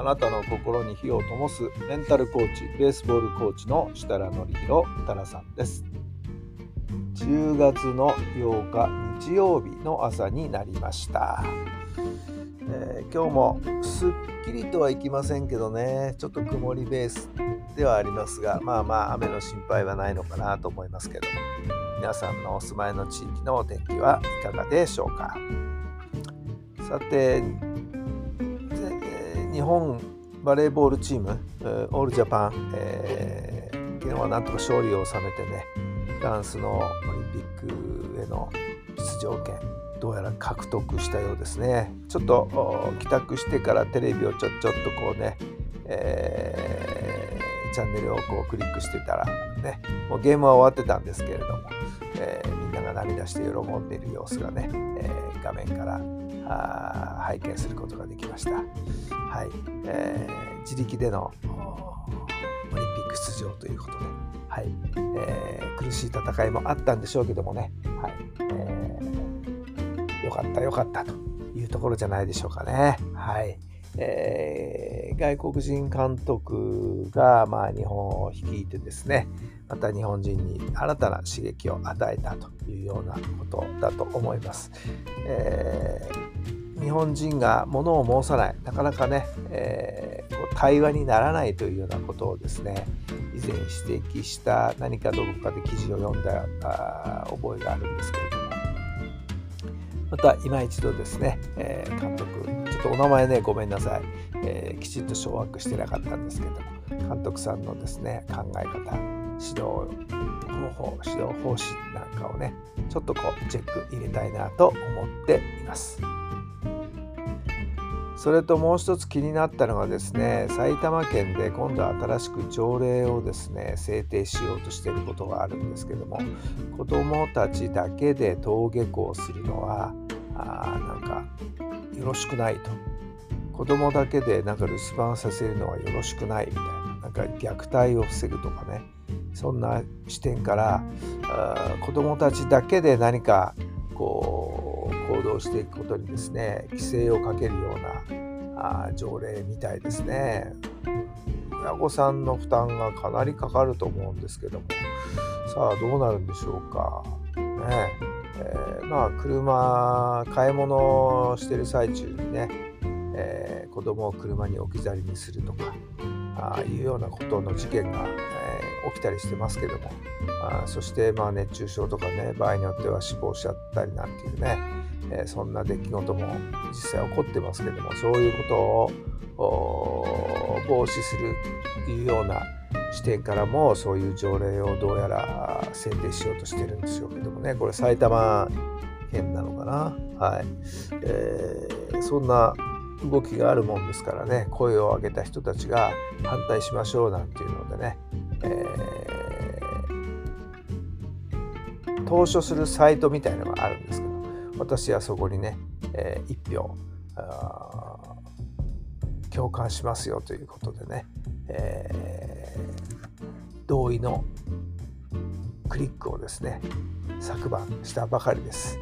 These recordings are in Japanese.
あなたの心に火を灯すメンタルコーチベースボールコーチの設楽範弘太良さんです。10月の8日日曜日の朝になりました、えー今日もすっきりとはいきませんけどね。ちょっと曇りベースではありますがまあまあ雨の心配はないのかなと思いますけど。皆さんのお住まいの地域のお天気はいかがでしょうか。さて、日本バレーボールチーム、オールジャパン、えー昨日はなんとか勝利を収めてね、フランスのオリンピックへの出場権、どうやら獲得したようですね。ちょっと帰宅してからテレビをちょちょっとこうね、えーチャンネルをこうクリックしてたらね、もうゲームは終わってたんですけれども、えーみんなが涙して喜んでいる様子がね、えー画面からあ拝見することができました。はい、えー自力でのオリンピック出場ということで、はいえー苦しい戦いもあったんでしょうけどもね、はいえーよかったよかったというところじゃないでしょうかね。はいえー外国人監督が、まあ、日本を率いてですねまた日本人に新たな刺激を与えたというようなことだと思います。えー日本人が物を申さない。なかなかね、えー対話にならないというようなことをですね以前指摘した何かどこかで記事を読んだあ覚えがあるんですけれども。また今一度ですね、えー監督ちょっとお名前ねごめんなさい、えーきちんと掌握してなかったんですけども監督さんのですね考え方指導方法指導方針なんかをねちょっとこうチェック入れたいなと思っています。それともう一つ気になったのがですね埼玉県で今度新しく条例をですね制定しようとしていることがあるんですけども子どもたちだけで登下校するのはあなんかよろしくないと。子どもだけでなんか留守番させるのはよろしくないみたいななんか虐待を防ぐとかねそんな視点からあ子どもたちだけで何かこう行動していくことにですね規制をかけるようなあ条例みたいですね。親御さんの負担がかなりかかると思うんですけども。さあどうなるんでしょうか。ねえーまあ車買い物してる最中にね、えー子供を車に置き去りにするとかあいうようなことの事件が、えー起きたりしてますけども。あそしてまあ熱中症とかね場合によっては死亡しちゃったりなんていうね、えそんな出来事も実際起こってますけどもそういうことを防止するいうような視点からもそういう条例をどうやら制定しようとしてるんでしょうけどもね。これ埼玉県なのかな。はい、えーそんな動きがあるもんですからね。声を上げた人たちが反対しましょうなんていうのでね、えー投書するサイトみたいなのがあるんですけど。私はそこにね、えー一票共感しますよということでね、えー同意のクリックをですね昨晩したばかりです。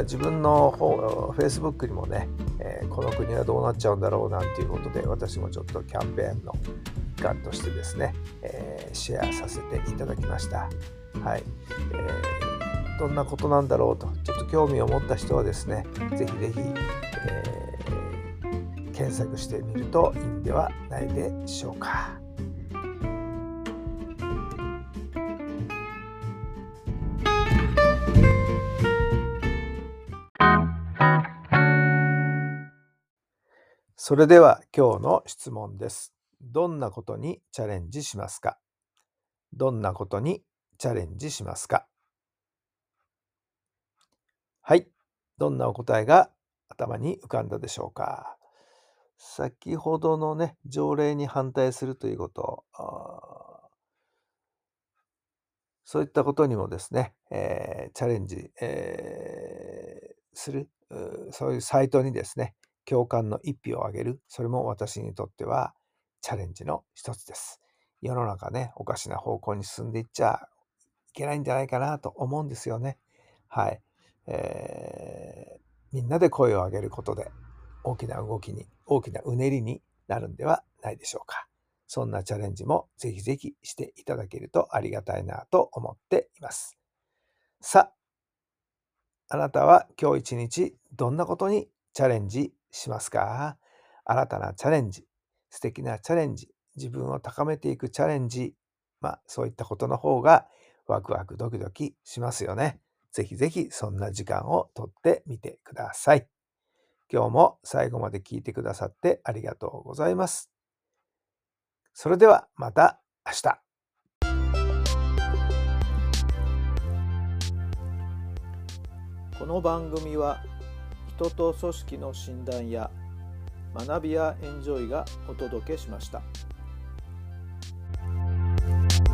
自分の方 Facebook にもね、えーこの国はどうなっちゃうんだろうなんていうことで私もちょっとキャンペーンの一環としてですね、えーシェアさせていただきました。はい、えーどんなことなんだろうとちょっと興味を持った人はですねぜひぜひ、えー検索してみるといいんではないでしょうか。それでは今日の質問です。どんなことにチャレンジしますか？どんなことにチャレンジしますか？はい。どんなお答えが頭に浮かんだでしょうか？先ほどのね、条例に反対するということそういったことにもですね、えー、チャレンジ、えー、する、そういうサイトにですね、共感の一票をあげる、それも私にとってはチャレンジの一つです。世の中ね、おかしな方向に進んでいっちゃいけないんじゃないかなと思うんですよね。はい。えー、みんなで声を上げることで大きな動きに、大きなうねりになるんではないでしょうか。そんなチャレンジもぜひぜひしていただけるとありがたいなと思っています。さあ、あなたは今日一日どんなことにチャレンジしますか？新たなチャレンジ、素敵なチャレンジ、自分を高めていくチャレンジ、まあそういったことの方がワクワクドキドキしますよね。ぜひぜひそんな時間をとってみてください。今日も最後まで聞いてくださってありがとうございます。それではまた明日。この番組は人と組織の診断や学びやエンジョイがお届けしました。